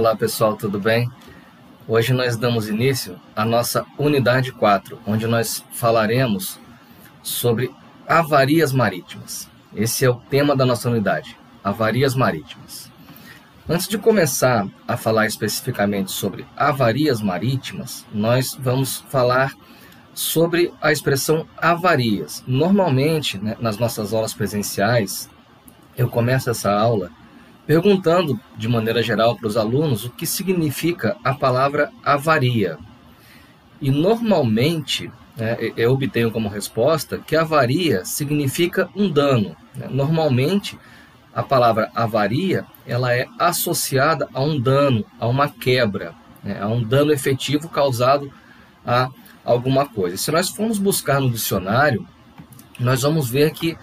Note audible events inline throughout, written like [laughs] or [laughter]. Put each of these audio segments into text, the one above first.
Olá pessoal, tudo bem? Hoje nós damos início à nossa unidade 4, onde nós falaremos sobre avarias marítimas. Esse é o tema da nossa unidade, avarias marítimas. Antes de começar a falar especificamente sobre avarias marítimas, nós vamos falar sobre a expressão avarias. Normalmente, né, nas nossas aulas presenciais, eu começo essa aula perguntando de maneira geral para os alunos o que significa a palavra avaria. E normalmente né, eu obtenho como resposta que avaria significa um dano. Né? Normalmente a palavra avaria ela é associada a um dano, a uma quebra, né? a um dano efetivo causado a alguma coisa. Se nós formos buscar no dicionário, nós vamos ver que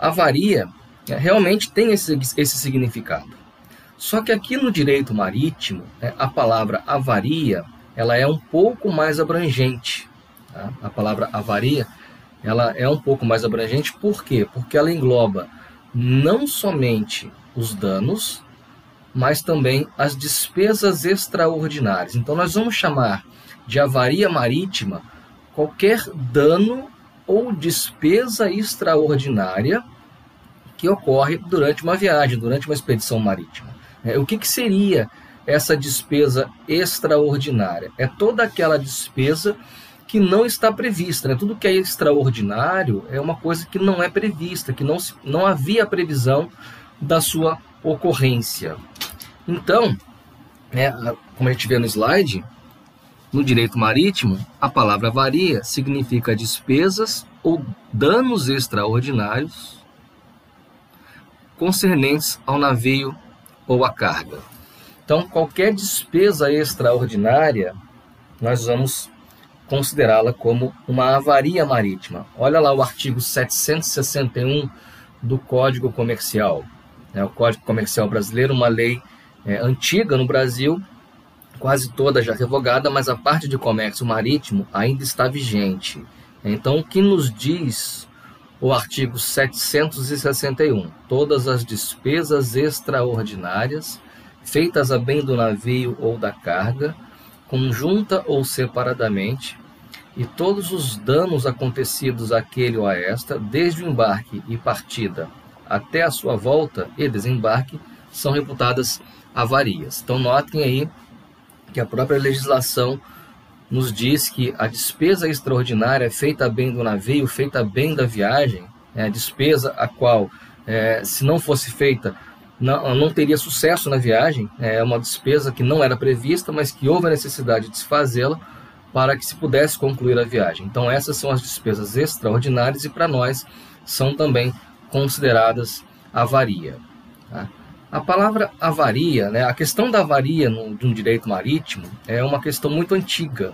avaria realmente tem esse, esse significado. Só que aqui no direito marítimo, né, a palavra avaria ela é um pouco mais abrangente. Tá? A palavra avaria ela é um pouco mais abrangente, por quê? Porque ela engloba não somente os danos, mas também as despesas extraordinárias. Então, nós vamos chamar de avaria marítima qualquer dano ou despesa extraordinária que ocorre durante uma viagem, durante uma expedição marítima. É, o que, que seria essa despesa extraordinária? É toda aquela despesa que não está prevista. Né? Tudo que é extraordinário é uma coisa que não é prevista, que não, não havia previsão da sua ocorrência. Então, é, como a gente vê no slide, no direito marítimo, a palavra varia significa despesas ou danos extraordinários concernentes ao navio ou à carga. Então, qualquer despesa extraordinária, nós vamos considerá-la como uma avaria marítima. Olha lá o artigo 761 do Código Comercial. É, o Código Comercial Brasileiro, uma lei é, antiga no Brasil, quase toda já revogada, mas a parte de comércio marítimo ainda está vigente. Então, o que nos diz o artigo 761. Todas as despesas extraordinárias feitas a bem do navio ou da carga, conjunta ou separadamente, e todos os danos acontecidos àquele ou a esta, desde o embarque e partida até a sua volta e desembarque, são reputadas avarias. Então, notem aí que a própria legislação nos diz que a despesa extraordinária feita bem do navio, feita bem da viagem, é a despesa a qual, é, se não fosse feita, não, não teria sucesso na viagem, é uma despesa que não era prevista, mas que houve a necessidade de se fazê-la para que se pudesse concluir a viagem. Então, essas são as despesas extraordinárias e, para nós, são também consideradas avaria. Tá? A palavra avaria, né, a questão da avaria no, de um direito marítimo é uma questão muito antiga.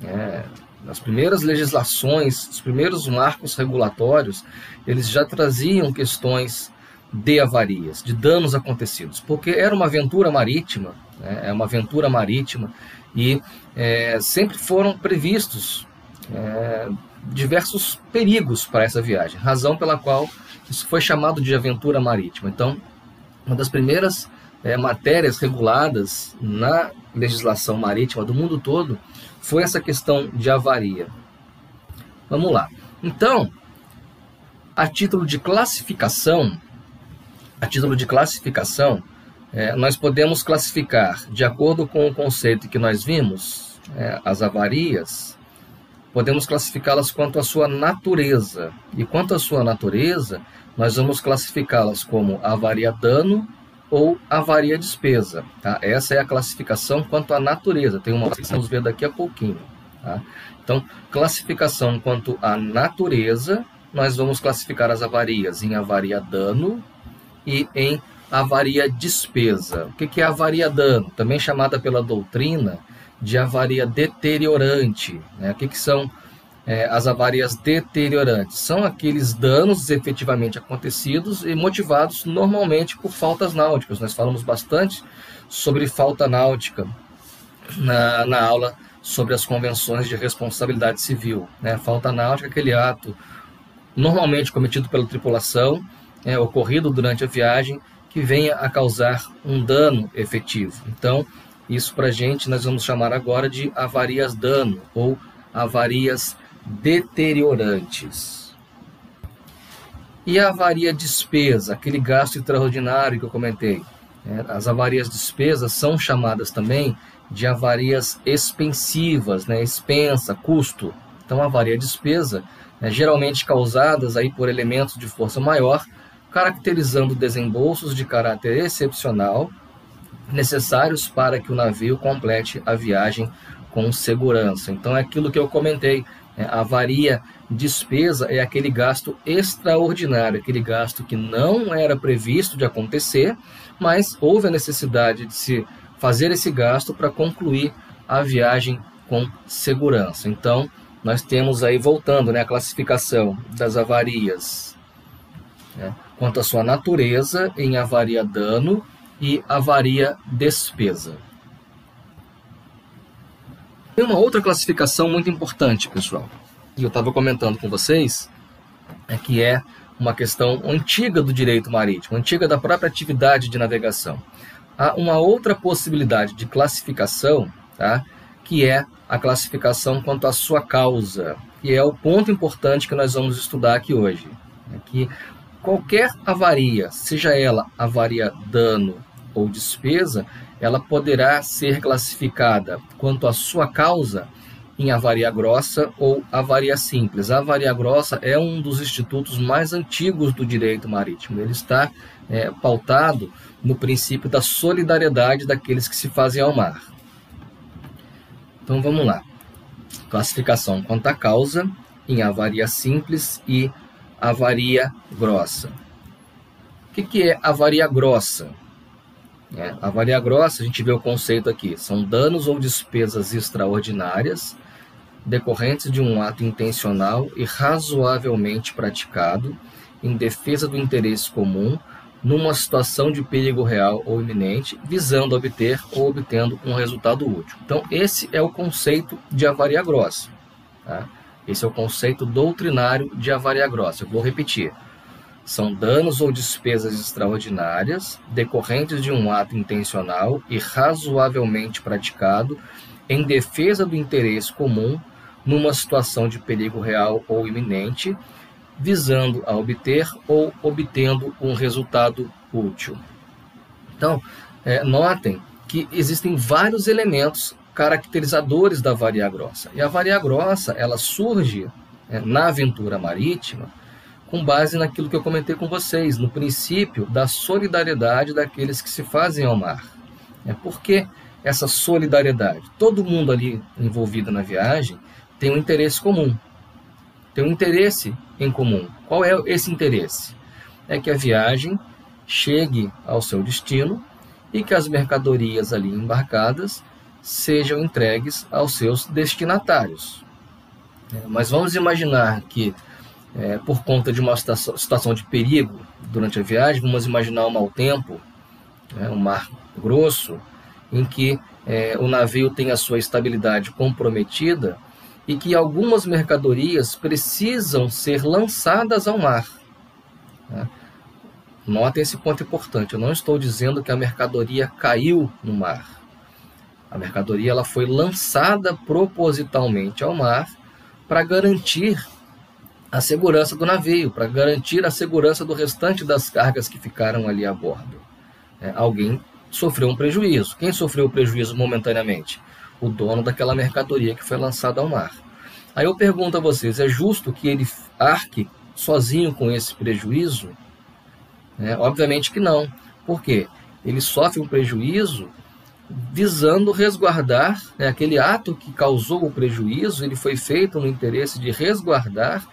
Né? Nas primeiras legislações, os primeiros marcos regulatórios, eles já traziam questões de avarias, de danos acontecidos, porque era uma aventura marítima, né, é uma aventura marítima e é, sempre foram previstos é, diversos perigos para essa viagem, razão pela qual isso foi chamado de aventura marítima. Então, uma das primeiras é, matérias reguladas na legislação marítima do mundo todo foi essa questão de avaria. Vamos lá. Então, a título de classificação, a título de classificação, é, nós podemos classificar, de acordo com o conceito que nós vimos, é, as avarias, podemos classificá-las quanto à sua natureza. E quanto à sua natureza, nós vamos classificá-las como avaria dano ou avaria despesa. Tá? Essa é a classificação quanto à natureza. Tem uma que vamos ver daqui a pouquinho. Tá? Então, classificação quanto à natureza, nós vamos classificar as avarias em avaria dano e em avaria despesa. O que é avaria dano? Também chamada pela doutrina de avaria deteriorante. Né? O que, que são é, as avarias deteriorantes. São aqueles danos efetivamente acontecidos e motivados normalmente por faltas náuticas. Nós falamos bastante sobre falta náutica na, na aula sobre as convenções de responsabilidade civil. Né? Falta náutica é aquele ato normalmente cometido pela tripulação, é, ocorrido durante a viagem, que venha a causar um dano efetivo. Então, Isso para gente nós vamos chamar agora de avarias dano ou avarias deteriorantes. E a avaria despesa, aquele gasto extraordinário que eu comentei. Né? As avarias despesas são chamadas também de avarias expensivas, né? expensa, custo. Então, avaria despesa, né? geralmente causadas aí por elementos de força maior, caracterizando desembolsos de caráter excepcional necessários para que o navio complete a viagem com segurança. Então, é aquilo que eu comentei. Né? A avaria despesa é aquele gasto extraordinário, aquele gasto que não era previsto de acontecer, mas houve a necessidade de se fazer esse gasto para concluir a viagem com segurança. Então, nós temos aí, voltando né, a classificação das avarias, né, quanto à sua natureza, em avaria dano e avaria despesa. Tem uma outra classificação muito importante, pessoal, e eu estava comentando com vocês, é que é uma questão antiga do direito marítimo, antiga da própria atividade de navegação. Há uma outra possibilidade de classificação, tá? que é a classificação quanto à sua causa, que é o ponto importante que nós vamos estudar aqui hoje. É que qualquer avaria, seja ela avaria dano ou despesa, ela poderá ser classificada quanto à sua causa em avaria grossa ou avaria simples. A avaria grossa é um dos institutos mais antigos do direito marítimo. Ele está é, pautado no princípio da solidariedade daqueles que se fazem ao mar. Então vamos lá. Classificação quanto à causa em avaria simples e avaria grossa. O que, que é avaria grossa? É, avaria grossa, a gente vê o conceito aqui, são danos ou despesas extraordinárias decorrentes de um ato intencional e razoavelmente praticado em defesa do interesse comum numa situação de perigo real ou iminente, visando obter ou obtendo um resultado útil. Então, esse é o conceito de avaria grossa. Tá? Esse é o conceito doutrinário de avaria grossa. Eu vou repetir. São danos ou despesas extraordinárias decorrentes de um ato intencional e razoavelmente praticado em defesa do interesse comum numa situação de perigo real ou iminente, visando a obter ou obtendo um resultado útil. Então, é, notem que existem vários elementos caracterizadores da varia grossa. E a varia grossa, ela surge é, na aventura marítima com base naquilo que eu comentei com vocês, no princípio da solidariedade daqueles que se fazem ao mar. É porque essa solidariedade, todo mundo ali envolvido na viagem tem um interesse comum. Tem um interesse em comum. Qual é esse interesse? É que a viagem chegue ao seu destino e que as mercadorias ali embarcadas sejam entregues aos seus destinatários. É, mas vamos imaginar que, é, por conta de uma situação de perigo durante a viagem, vamos imaginar um mau tempo, é, um mar grosso, em que é, o navio tem a sua estabilidade comprometida e que algumas mercadorias precisam ser lançadas ao mar. Né? Notem esse ponto importante. Eu não estou dizendo que a mercadoria caiu no mar. A mercadoria ela foi lançada propositalmente ao mar para garantir a segurança do navio, para garantir a segurança do restante das cargas que ficaram ali a bordo. É, alguém sofreu um prejuízo. Quem sofreu o prejuízo momentaneamente? o dono daquela mercadoria que foi lançada ao mar. Aí eu pergunto a vocês: é justo que ele arque sozinho com esse prejuízo? É, obviamente que não. Por quê? Ele sofre um prejuízo visando resguardar né, aquele ato que causou o prejuízo, ele foi feito no interesse de resguardar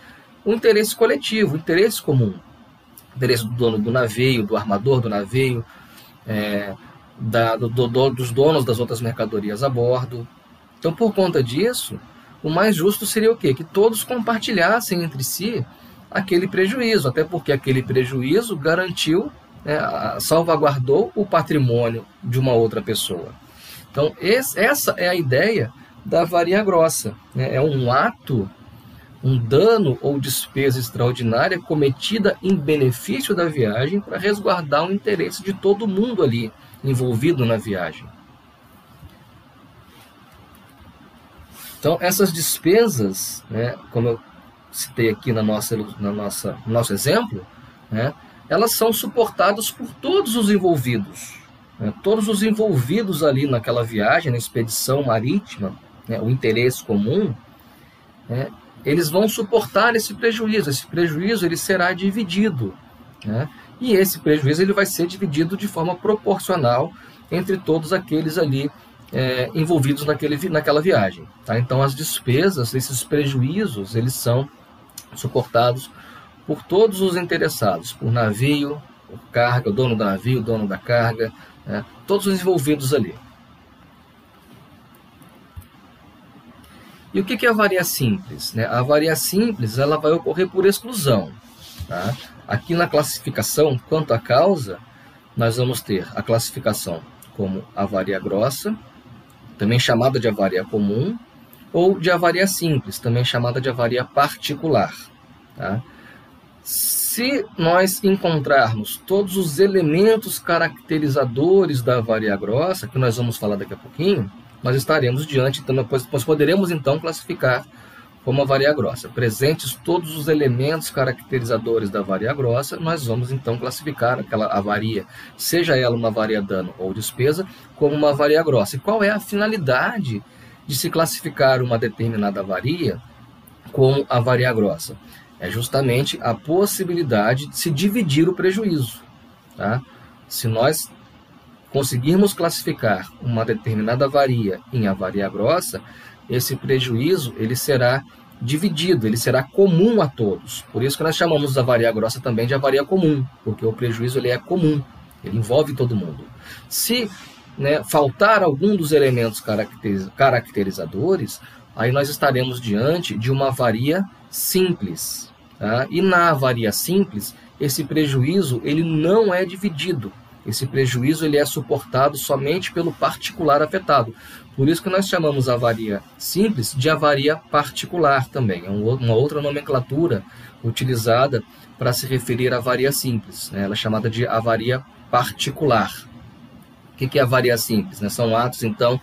o interesse coletivo, o interesse comum. O interesse do dono do navio, do armador do navio, é, da, do, do, dos donos das outras mercadorias a bordo. Então, por conta disso, o mais justo seria o quê? Que todos compartilhassem entre si aquele prejuízo, até porque aquele prejuízo garantiu, né, salvaguardou o patrimônio de uma outra pessoa. Então, esse, essa é a ideia da varia grossa. Né? É um ato, um dano ou despesa extraordinária cometida em benefício da viagem para resguardar o interesse de todo mundo ali envolvido na viagem. Então, essas despesas, né, como eu citei aqui na nossa, na nossa, no nosso exemplo, né, elas são suportadas por todos os envolvidos. Né, todos os envolvidos ali naquela viagem, na expedição marítima, né, o interesse comum, né, eles vão suportar esse prejuízo. Esse prejuízo ele será dividido. Né, e esse prejuízo ele vai ser dividido de forma proporcional entre todos aqueles ali é, envolvidos naquele, naquela viagem. Tá? Então, as despesas, esses prejuízos, eles são suportados por todos os interessados, por navio, por carga, o dono do navio, o dono da carga, né? todos os envolvidos ali. E o que é a avaria simples? Né? A avaria simples ela vai ocorrer por exclusão. Tá? Aqui na classificação, quanto à causa, nós vamos ter a classificação como avaria grossa, também chamada de avaria comum, ou de avaria simples, também chamada de avaria particular. Tá? Se nós encontrarmos todos os elementos caracterizadores da avaria grossa, que nós vamos falar daqui a pouquinho, nós estaremos diante, então, nós poderemos então classificar como avaria grossa. Presentes todos os elementos caracterizadores da avaria grossa, nós vamos então classificar aquela avaria, seja ela uma avaria dano ou despesa, como uma avaria grossa. E qual é a finalidade de se classificar uma determinada avaria como avaria grossa? É justamente a possibilidade de se dividir o prejuízo. Tá? Se nós conseguirmos classificar uma determinada avaria em avaria grossa, esse prejuízo ele será dividido, ele será comum a todos. Por isso que nós chamamos a avaria grossa também de avaria comum, porque o prejuízo ele é comum, ele envolve todo mundo. Se né, faltar algum dos elementos caracterizadores, aí nós estaremos diante de uma avaria simples. Tá? E na avaria simples, esse prejuízo ele não é dividido. Esse prejuízo ele é suportado somente pelo particular afetado. Por isso que nós chamamos a avaria simples de avaria particular também. É uma outra nomenclatura utilizada para se referir à avaria simples. Né? Ela é chamada de avaria particular. O que é avaria simples? Né? São atos, então,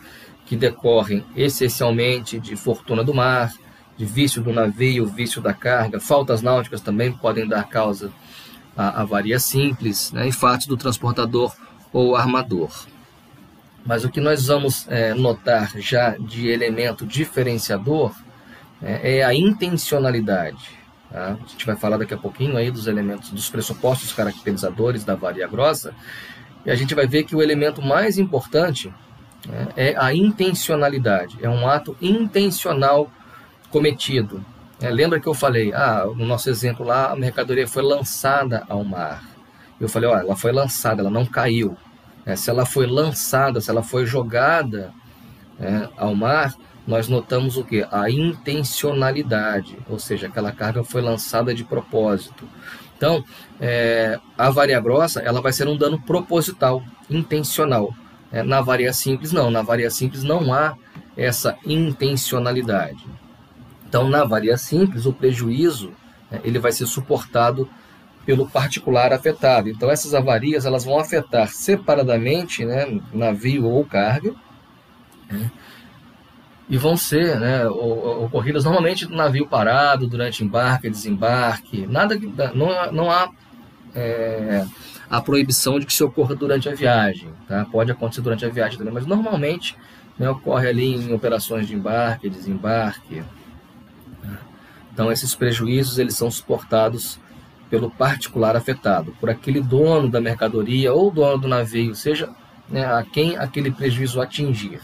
que decorrem essencialmente de fortuna do mar, de vício do navio, vício da carga, faltas náuticas também podem dar causa à avaria simples, né? fatos do transportador ou armador. Mas o que nós vamos é, notar já de elemento diferenciador é, é a intencionalidade. Tá? A gente vai falar daqui a pouquinho aí dos elementos, dos pressupostos caracterizadores da varia grossa, e a gente vai ver que o elemento mais importante né, é a intencionalidade. É um ato intencional cometido. É, lembra que eu falei, ah, no nosso exemplo lá, a mercadoria foi lançada ao mar. Eu falei, olha, ela foi lançada, ela não caiu. É, se ela foi lançada, se ela foi jogada é, ao mar, nós notamos o que? A intencionalidade, ou seja, aquela carga foi lançada de propósito. Então, é, a varia grossa ela vai ser um dano proposital, intencional. É, na varia simples, não. Na varia simples não há essa intencionalidade. Então, na varia simples, o prejuízo é, ele vai ser suportado pelo particular afetado. Então essas avarias elas vão afetar separadamente, né, navio ou carga, né, e vão ser né, ocorridas normalmente no navio parado durante embarque, desembarque, nada não, não há é, a proibição de que se ocorra durante a viagem, tá? Pode acontecer durante a viagem também, mas normalmente né, ocorre ali em operações de embarque, desembarque. Né. Então esses prejuízos eles são suportados pelo particular afetado, por aquele dono da mercadoria ou dono do navio, seja né, a quem aquele prejuízo atingir.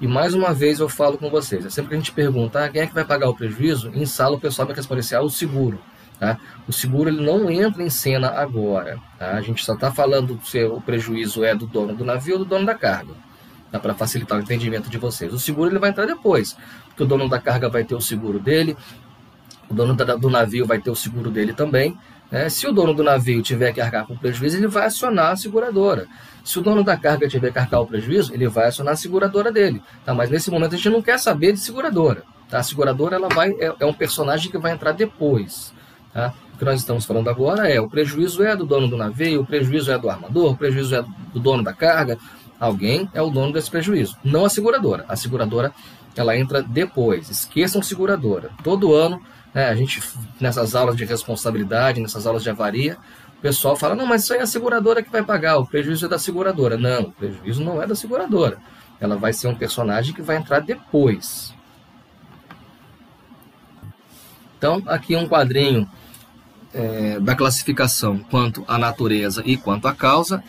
E mais uma vez eu falo com vocês, é sempre que a gente pergunta ah, quem é que vai pagar o prejuízo, em sala o pessoal vai responder assim, ah, o seguro. Tá? O seguro ele não entra em cena agora. Tá? A gente só está falando se o prejuízo é do dono do navio ou do dono da carga. Tá? Para facilitar o entendimento de vocês. O seguro ele vai entrar depois, porque o dono da carga vai ter o seguro dele, o dono do navio vai ter o seguro dele também, né? Se o dono do navio tiver que arcar com prejuízo, ele vai acionar a seguradora. Se o dono da carga tiver que arcar o prejuízo, ele vai acionar a seguradora dele. Tá? Mas nesse momento a gente não quer saber de seguradora. Tá? A seguradora ela vai, é, é um personagem que vai entrar depois. Tá? O que nós estamos falando agora é o prejuízo é do dono do navio, o prejuízo é do armador, o prejuízo é do dono da carga. Alguém é o dono desse prejuízo, não a seguradora. A seguradora ela entra depois. Esqueçam seguradora. Todo ano, né, a gente nessas aulas de responsabilidade, nessas aulas de avaria, o pessoal fala: não, mas isso aí é a seguradora que vai pagar, o prejuízo é da seguradora. Não, o prejuízo não é da seguradora. Ela vai ser um personagem que vai entrar depois. Então, aqui um quadrinho é, da classificação quanto à natureza e quanto à causa.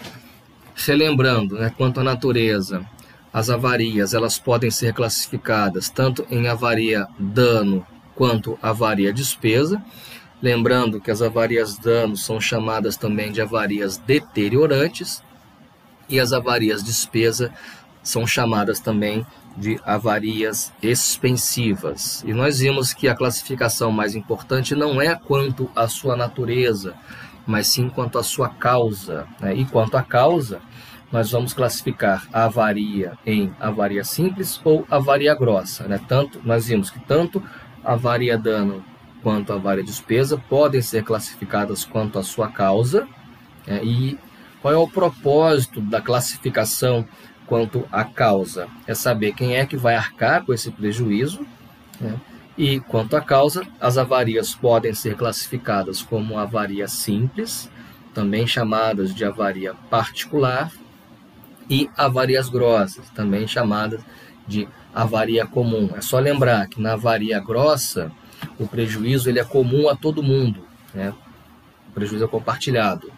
Relembrando, né, quanto à natureza, as avarias elas podem ser classificadas tanto em avaria dano quanto avaria despesa. Lembrando que as avarias dano são chamadas também de avarias deteriorantes e as avarias despesa são chamadas também de avarias expensivas. E nós vimos que a classificação mais importante não é quanto à sua natureza, mas sim quanto à sua causa. Né? E quanto à causa, nós vamos classificar a avaria em avaria simples ou avaria grossa. Né? Tanto, nós vimos que tanto a avaria dano quanto a avaria despesa podem ser classificadas quanto à sua causa. Né? E qual é o propósito da classificação quanto à causa? É saber quem é que vai arcar com esse prejuízo. Né? E quanto à causa, as avarias podem ser classificadas como avaria simples, também chamadas de avaria particular, e avarias grossas, também chamadas de avaria comum. É só lembrar que na avaria grossa, o prejuízo ele é comum a todo mundo, né? o prejuízo é compartilhado.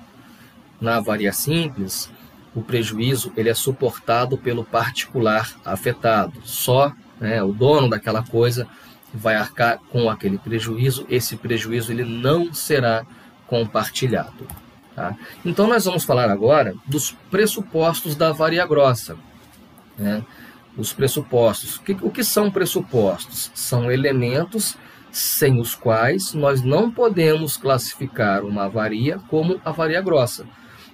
Na avaria simples, o prejuízo ele é suportado pelo particular afetado. Só né, o dono daquela coisa vai arcar com aquele prejuízo. Esse prejuízo ele não será compartilhado. Tá? Então nós vamos falar agora dos pressupostos da varia grossa. Né? Os pressupostos. O que, o que são pressupostos? São elementos sem os quais nós não podemos classificar uma avaria como avaria grossa.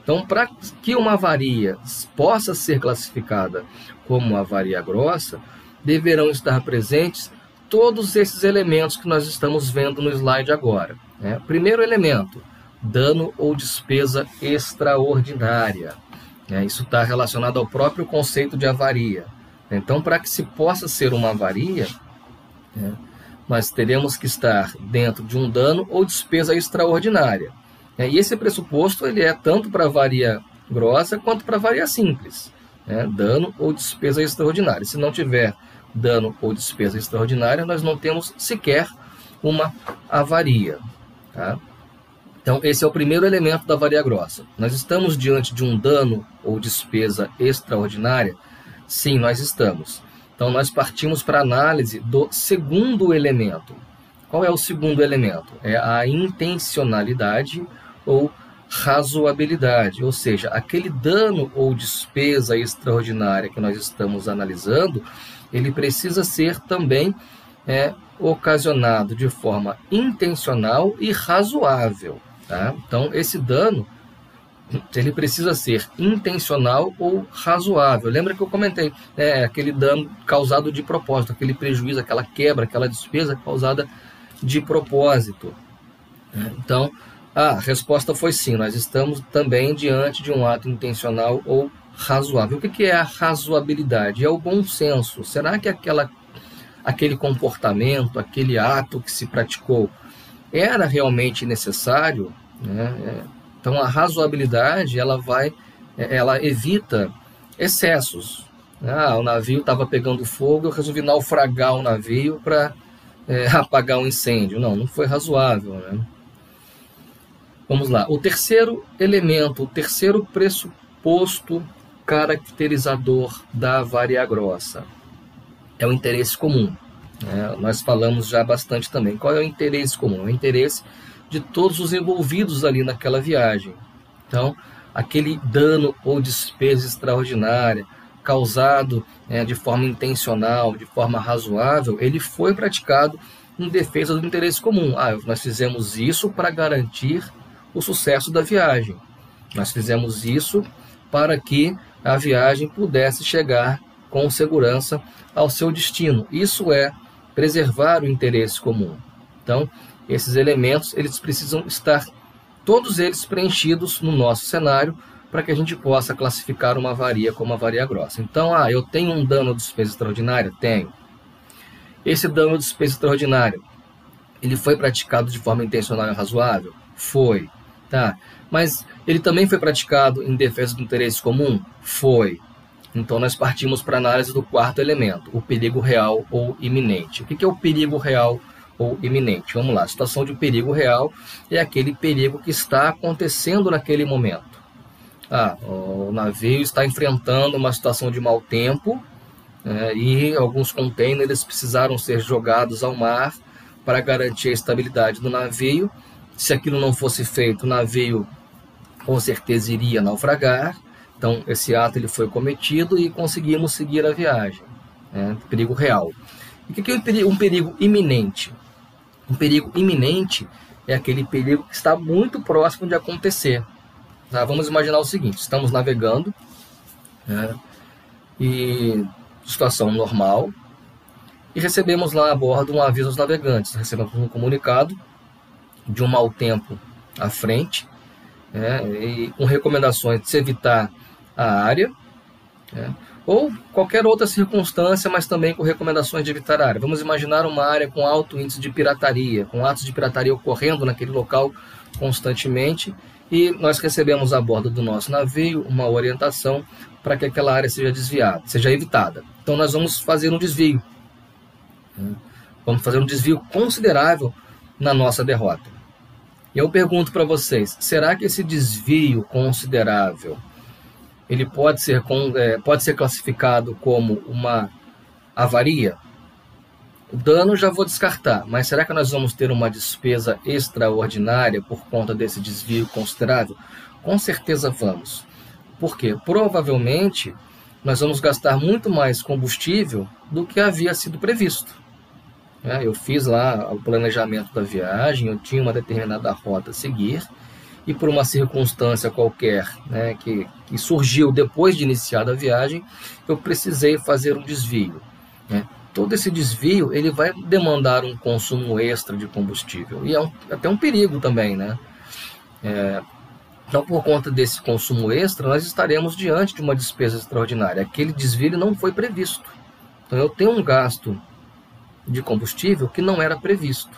Então, para que uma avaria possa ser classificada como avaria grossa, deverão estar presentes todos esses elementos que nós estamos vendo no slide agora. Né? Primeiro elemento, dano ou despesa extraordinária. Né? Isso está relacionado ao próprio conceito de avaria. Então, para que se possa ser uma avaria, né, nós teremos que estar dentro de um dano ou despesa extraordinária. É, e esse pressuposto ele é tanto para varia grossa quanto para varia simples. Né? Dano ou despesa extraordinária. Se não tiver dano ou despesa extraordinária, nós não temos sequer uma avaria. Tá? Então, esse é o primeiro elemento da varia grossa. Nós estamos diante de um dano ou despesa extraordinária? Sim, nós estamos. Então, nós partimos para a análise do segundo elemento. Qual é o segundo elemento? É a intencionalidade ou razoabilidade, ou seja, aquele dano ou despesa extraordinária que nós estamos analisando, ele precisa ser também é, ocasionado de forma intencional e razoável. Tá? Então, esse dano ele precisa ser intencional ou razoável. Lembra que eu comentei, é aquele dano causado de propósito, aquele prejuízo, aquela quebra, aquela despesa causada de propósito. Então, a resposta foi sim, nós estamos também diante de um ato intencional ou razoável. O que é a razoabilidade? É o bom senso. Será que aquela, aquele comportamento, aquele ato que se praticou era realmente necessário? Né? É, então a razoabilidade ela vai, é, ela evita excessos. Ah, o navio estava pegando fogo, eu resolvi naufragar o navio para é, [laughs] apagar um incêndio. Não, não foi razoável. Né? Vamos lá. O terceiro elemento, o terceiro pressuposto caracterizador da varia grossa é o interesse comum. É, nós falamos já bastante também. Qual é o interesse comum? O interesse de todos os envolvidos ali naquela viagem. Então, aquele dano ou despesa extraordinária causado é, de forma intencional, de forma razoável, ele foi praticado em defesa do interesse comum. Ah, nós fizemos isso para garantir o sucesso da viagem. Nós fizemos isso para que a viagem pudesse chegar com segurança ao seu destino. Isso é preservar o interesse comum. Então, esses elementos eles precisam estar todos eles preenchidos no nosso cenário para que a gente possa classificar uma avaria como avaria grossa. Então, ah, eu tenho um dano de despesa extraordinária? Tenho. Esse dano de despesa extraordinária, ele foi praticado de forma intencional e razoável? Foi. Tá. Mas ele também foi praticado em defesa do interesse comum? Foi. Então, nós partimos para a análise do quarto elemento, o perigo real ou iminente. O que é o perigo real ou iminente? Vamos lá, situação de perigo real é aquele perigo que está acontecendo naquele momento. Ah, o navio está enfrentando uma situação de mau tempo é, e alguns contêineres precisaram ser jogados ao mar para garantir a estabilidade do navio. Se aquilo não fosse feito, o navio com certeza iria naufragar. Então, esse ato ele foi cometido e conseguimos seguir a viagem. Né? Perigo real. O que é um perigo iminente? Um perigo iminente é aquele perigo que está muito próximo de acontecer. Tá? Vamos imaginar o seguinte: estamos navegando né? e situação normal e recebemos lá a bordo um aviso aos navegantes. Recebemos um comunicado de um mau tempo à frente né? e com recomendações de se evitar a área. Né? Ou qualquer outra circunstância, mas também com recomendações de evitar a área. Vamos imaginar uma área com alto índice de pirataria, com atos de pirataria ocorrendo naquele local constantemente e nós recebemos a bordo do nosso navio uma orientação para que aquela área seja desviada, seja evitada. Então nós vamos fazer um desvio. Vamos fazer um desvio considerável na nossa derrota. E eu pergunto para vocês, será que esse desvio considerável ele pode ser, é, pode ser classificado como uma avaria? O dano já vou descartar, mas será que nós vamos ter uma despesa extraordinária por conta desse desvio considerável? Com certeza vamos. Por quê? Provavelmente nós vamos gastar muito mais combustível do que havia sido previsto. É, eu fiz lá o planejamento da viagem, eu tinha uma determinada rota a seguir, e por uma circunstância qualquer né, que, que surgiu depois de iniciada a viagem, eu precisei fazer um desvio. Né? todo esse desvio ele vai demandar um consumo extra de combustível e é um, até um perigo também, né? É, então, por conta desse consumo extra, nós estaremos diante de uma despesa extraordinária. Aquele desvio não foi previsto. Então, eu tenho um gasto de combustível que não era previsto.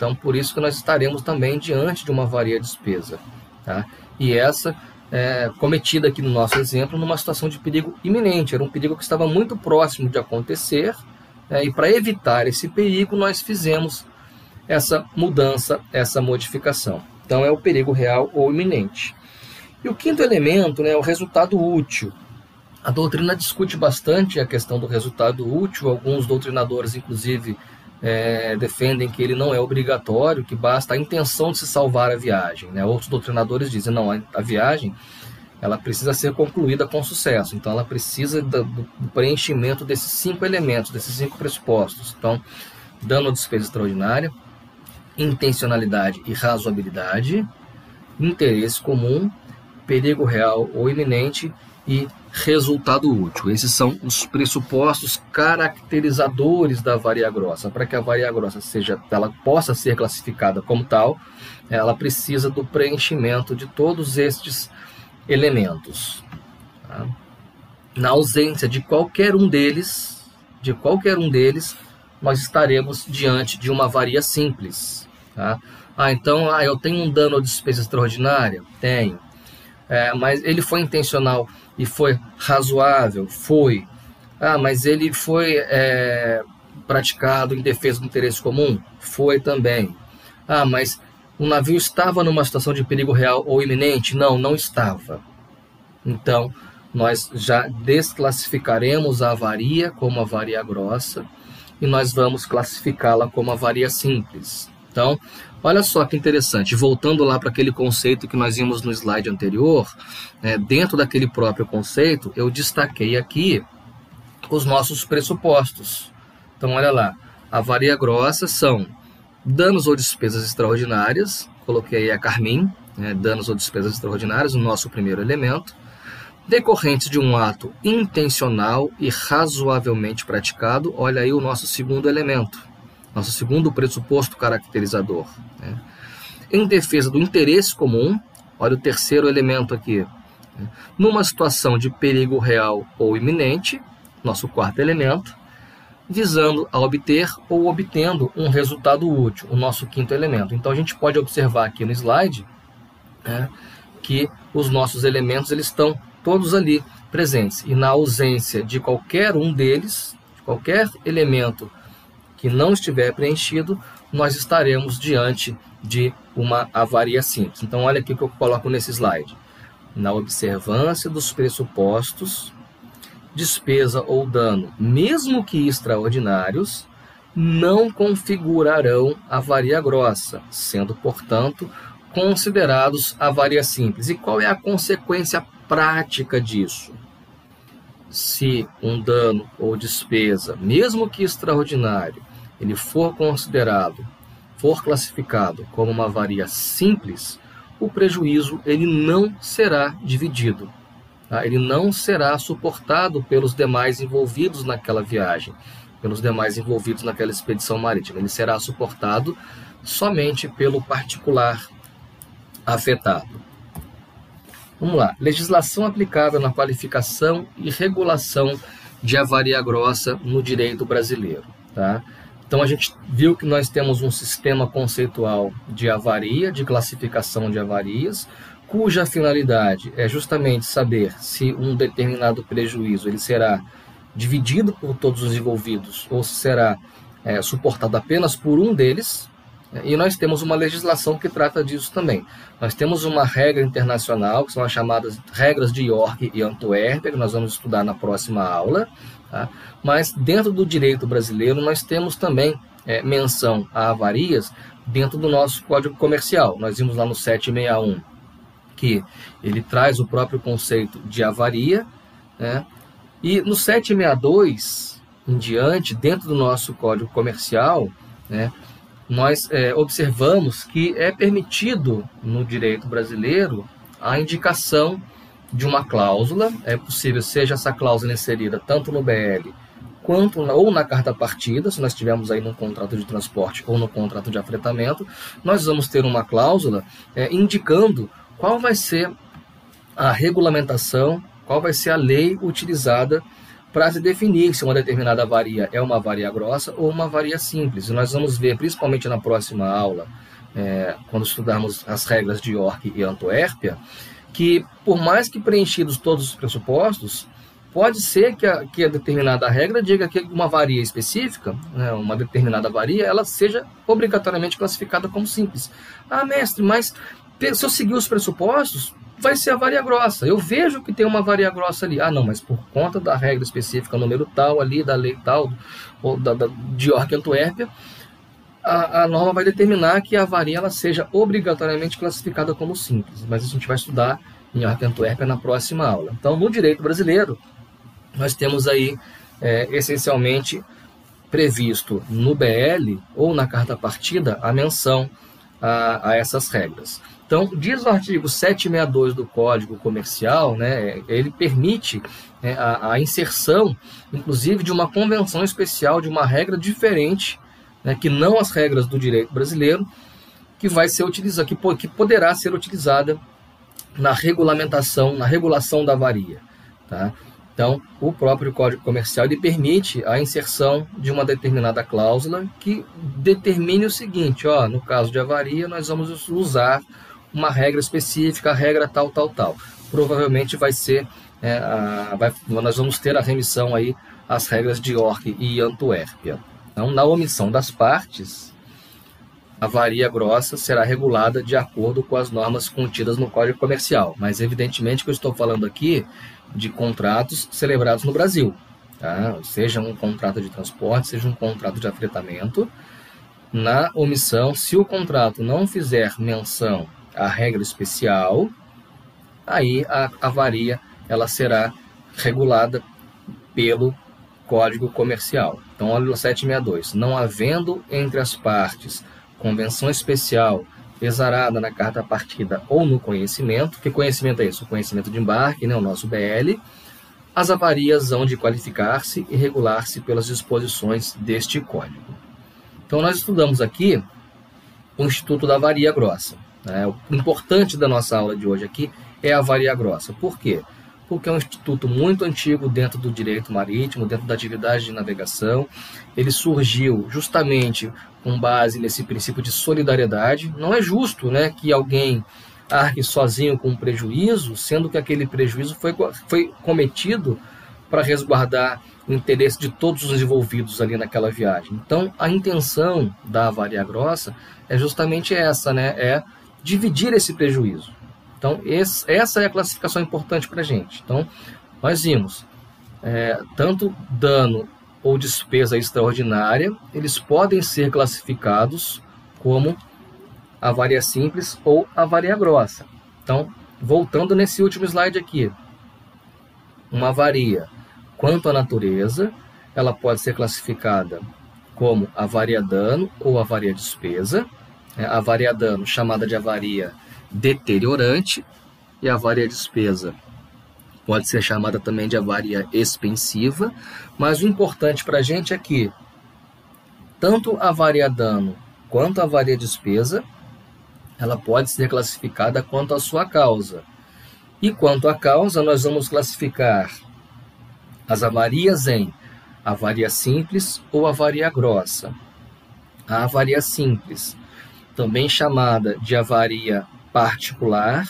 Então, por isso que nós estaremos também diante de uma varia despesa. Tá? E essa é cometida aqui no nosso exemplo numa situação de perigo iminente. Era um perigo que estava muito próximo de acontecer é, e para evitar esse perigo, nós fizemos essa mudança, essa modificação. Então, é o perigo real ou iminente. E o quinto elemento né, é o resultado útil. A doutrina discute bastante a questão do resultado útil. Alguns doutrinadores, inclusive, é, defendem que ele não é obrigatório, que basta a intenção de se salvar a viagem. Né? Outros doutrinadores dizem não, a viagem ela precisa ser concluída com sucesso. Então, ela precisa do, do preenchimento desses cinco elementos, desses cinco pressupostos. Então, dano despesa extraordinária, intencionalidade e razoabilidade, interesse comum, perigo real ou iminente e resultado útil. Esses são os pressupostos caracterizadores da varia grossa. Para que a varia grossa seja, ela possa ser classificada como tal, ela precisa do preenchimento de todos estes elementos. Tá? Na ausência de qualquer um deles, de qualquer um deles, nós estaremos diante de uma varia simples. Tá? Ah, então ah, eu tenho um dano ou despesa extraordinária? Tenho. É, mas ele foi intencional e foi razoável? Foi. Ah, mas ele foi é, praticado em defesa do interesse comum? Foi também. Ah, mas o navio estava numa situação de perigo real ou iminente? Não, não estava. Então, nós já desclassificaremos a avaria como avaria grossa e nós vamos classificá-la como avaria simples. Então, olha só que interessante. Voltando lá para aquele conceito que nós vimos no slide anterior, né, dentro daquele próprio conceito, eu destaquei aqui os nossos pressupostos. Então, olha lá. Avaria grossa são danos ou despesas extraordinárias, coloquei a Carmin, né, danos ou despesas extraordinárias, o nosso primeiro elemento, decorrentes de um ato intencional e razoavelmente praticado, olha aí o nosso segundo elemento, nosso segundo pressuposto caracterizador. Né. Em defesa do interesse comum, olha o terceiro elemento aqui, Numa situação de perigo real ou iminente, nosso quarto elemento, visando a obter ou obtendo um resultado útil, o nosso quinto elemento. Então a gente pode observar aqui no slide né, que os nossos elementos eles estão todos ali presentes e na ausência de qualquer um deles, de qualquer elemento que não estiver preenchido, nós estaremos diante de uma avaria simples. Então olha aqui o que eu coloco nesse slide. Na observância dos pressupostos despesa ou dano, mesmo que extraordinários, não configurarão avaria grossa, sendo, portanto, considerados avaria simples. E qual é a consequência prática disso? Se um dano ou despesa, mesmo que extraordinário, ele for considerado, for classificado como uma avaria simples, o prejuízo ele não será dividido tá? ele não será suportado pelos demais envolvidos naquela viagem, pelos demais envolvidos naquela expedição marítima. Ele será suportado somente pelo particular afetado. Vamos lá. Legislação aplicável na qualificação e regulação de avaria grossa no direito brasileiro. Tá? Então a gente viu que nós temos um sistema conceitual de avaria, de classificação de avarias, cuja finalidade é justamente saber se um determinado prejuízo ele será dividido por todos os envolvidos ou se será é, suportado apenas por um deles. E nós temos uma legislação que trata disso também. Nós temos uma regra internacional, que são as chamadas regras de York e Antuérpia, que nós vamos estudar na próxima aula. Tá? Mas dentro do direito brasileiro, nós temos também é, menção a avarias dentro do nosso Código Comercial. Nós vimos lá no 761 que ele traz o próprio conceito de avaria, né? E no 762 em diante, dentro do nosso Código Comercial, né, nós é, observamos que é permitido no direito brasileiro a indicação de uma cláusula, é possível seja essa cláusula inserida tanto no BL quanto na, ou na carta partida, se nós tivermos aí no contrato de transporte ou no contrato de afretamento, nós vamos ter uma cláusula é, indicando qual vai ser a regulamentação, qual vai ser a lei utilizada para se definir se uma determinada varia é uma varia grossa ou uma varia simples. E nós vamos ver, principalmente na próxima aula, é, quando estudarmos as regras de York e Antuérpia, que por mais que preenchidos todos os pressupostos, pode ser que a, que a determinada regra diga que uma varia específica, né, uma determinada varia, ela seja obrigatoriamente classificada como simples. Ah, mestre, mas se eu seguir os pressupostos, vai ser a varia grossa. Eu vejo que tem uma varia grossa ali. Ah, não, mas por conta da regra específica, número tal ali, da lei tal, ou da, da, de York Antuérpia, a, a, norma vai determinar que a varia ela seja obrigatoriamente classificada como simples. Mas isso a gente vai estudar em York Antuérpia na próxima aula. Então, no direito brasileiro, nós temos aí, é, essencialmente, previsto no BL ou na carta partida a menção a, a essas regras. Então, diz o artigo 762 do Código Comercial, né, ele permite né, a, a, inserção, inclusive, de uma convenção especial, de uma regra diferente, né, que não as regras do direito brasileiro, que vai ser utilizada, que, que poderá ser utilizada na regulamentação, na regulação da varia. Tá? Então, o próprio Código Comercial ele permite a inserção de uma determinada cláusula que determine o seguinte: ó, no caso de avaria, nós vamos usar uma regra específica, a regra tal, tal, tal. Provavelmente vai ser, é, a, vai, nós vamos ter a remissão aí às regras de York e Antuérpia. Então, na omissão das partes, a varia grossa será regulada de acordo com as normas contidas no Código Comercial. Mas, evidentemente, que eu estou falando aqui de contratos celebrados no Brasil. Tá? Seja um contrato de transporte, seja um contrato de afretamento. Na omissão, se o contrato não fizer menção à regra especial, aí a avaria ela será regulada pelo Código Comercial. Então, olha o 762. Não havendo entre as partes convenção especial exarada na carta partida ou no conhecimento. Que conhecimento é isso? O conhecimento de embarque, né, o nosso BL. As avarias hão de qualificar-se e regular-se pelas disposições deste código. Então, nós estudamos aqui o Instituto da Avaria Grossa. Né? O importante da nossa aula de hoje aqui é a varia grossa. Por quê? Porque é um instituto muito antigo dentro do direito marítimo, dentro da atividade de navegação. Ele surgiu justamente com base nesse princípio de solidariedade. Não é justo né, que alguém arque sozinho com um prejuízo, sendo que aquele prejuízo foi, foi cometido para resguardar o interesse de todos os envolvidos ali naquela viagem. Então, a intenção da avaria grossa é justamente essa, né? É dividir esse prejuízo. Então, esse, essa é a classificação importante para a gente. Então, nós vimos é, tanto dano ou despesa extraordinária, eles podem ser classificados como avaria simples ou avaria grossa. Então, voltando nesse último slide aqui, uma avaria quanto à natureza, ela pode ser classificada como avaria dano ou avaria despesa. É, avaria dano, chamada de avaria deteriorante, e avaria despesa pode ser chamada também de avaria expensiva, mas o importante para a gente é que tanto a avaria dano quanto a avaria despesa, ela pode ser classificada quanto à sua causa. E quanto à causa, nós vamos classificar as avarias em avaria simples ou avaria grossa. A avaria simples, também chamada de avaria particular,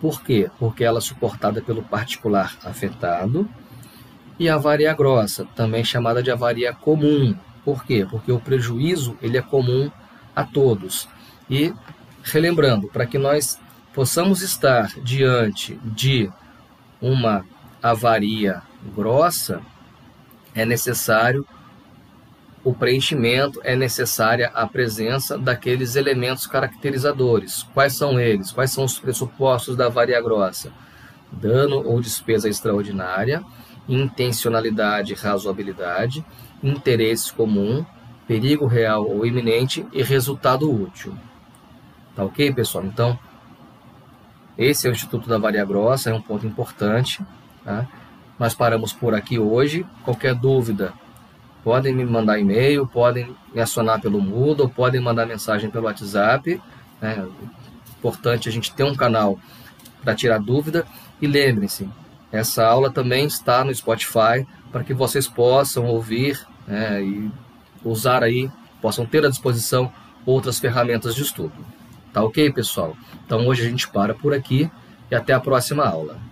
por quê? Porque ela é suportada pelo particular afetado. E a avaria grossa, também chamada de avaria comum, por quê? Porque o prejuízo ele é comum a todos. E relembrando, para que nós possamos estar diante de uma avaria grossa, é necessário o preenchimento, é necessária a presença daqueles elementos caracterizadores. Quais são eles? Quais são os pressupostos da avaria grossa? Dano ou despesa extraordinária, intencionalidade e razoabilidade, interesse comum, perigo real ou iminente e resultado útil. Tá ok, pessoal? Então, esse é o Instituto da Varia Grossa, é um ponto importante. Tá? Nós paramos por aqui hoje. Qualquer dúvida, podem me mandar e-mail, podem me acionar pelo Moodle, podem mandar mensagem pelo WhatsApp. É importante a gente ter um canal para tirar dúvida. E lembrem-se, essa aula também está no Spotify para que vocês possam ouvir né, e usar aí, possam ter à disposição outras ferramentas de estudo. Tá ok, pessoal? Então hoje a gente para por aqui e até a próxima aula.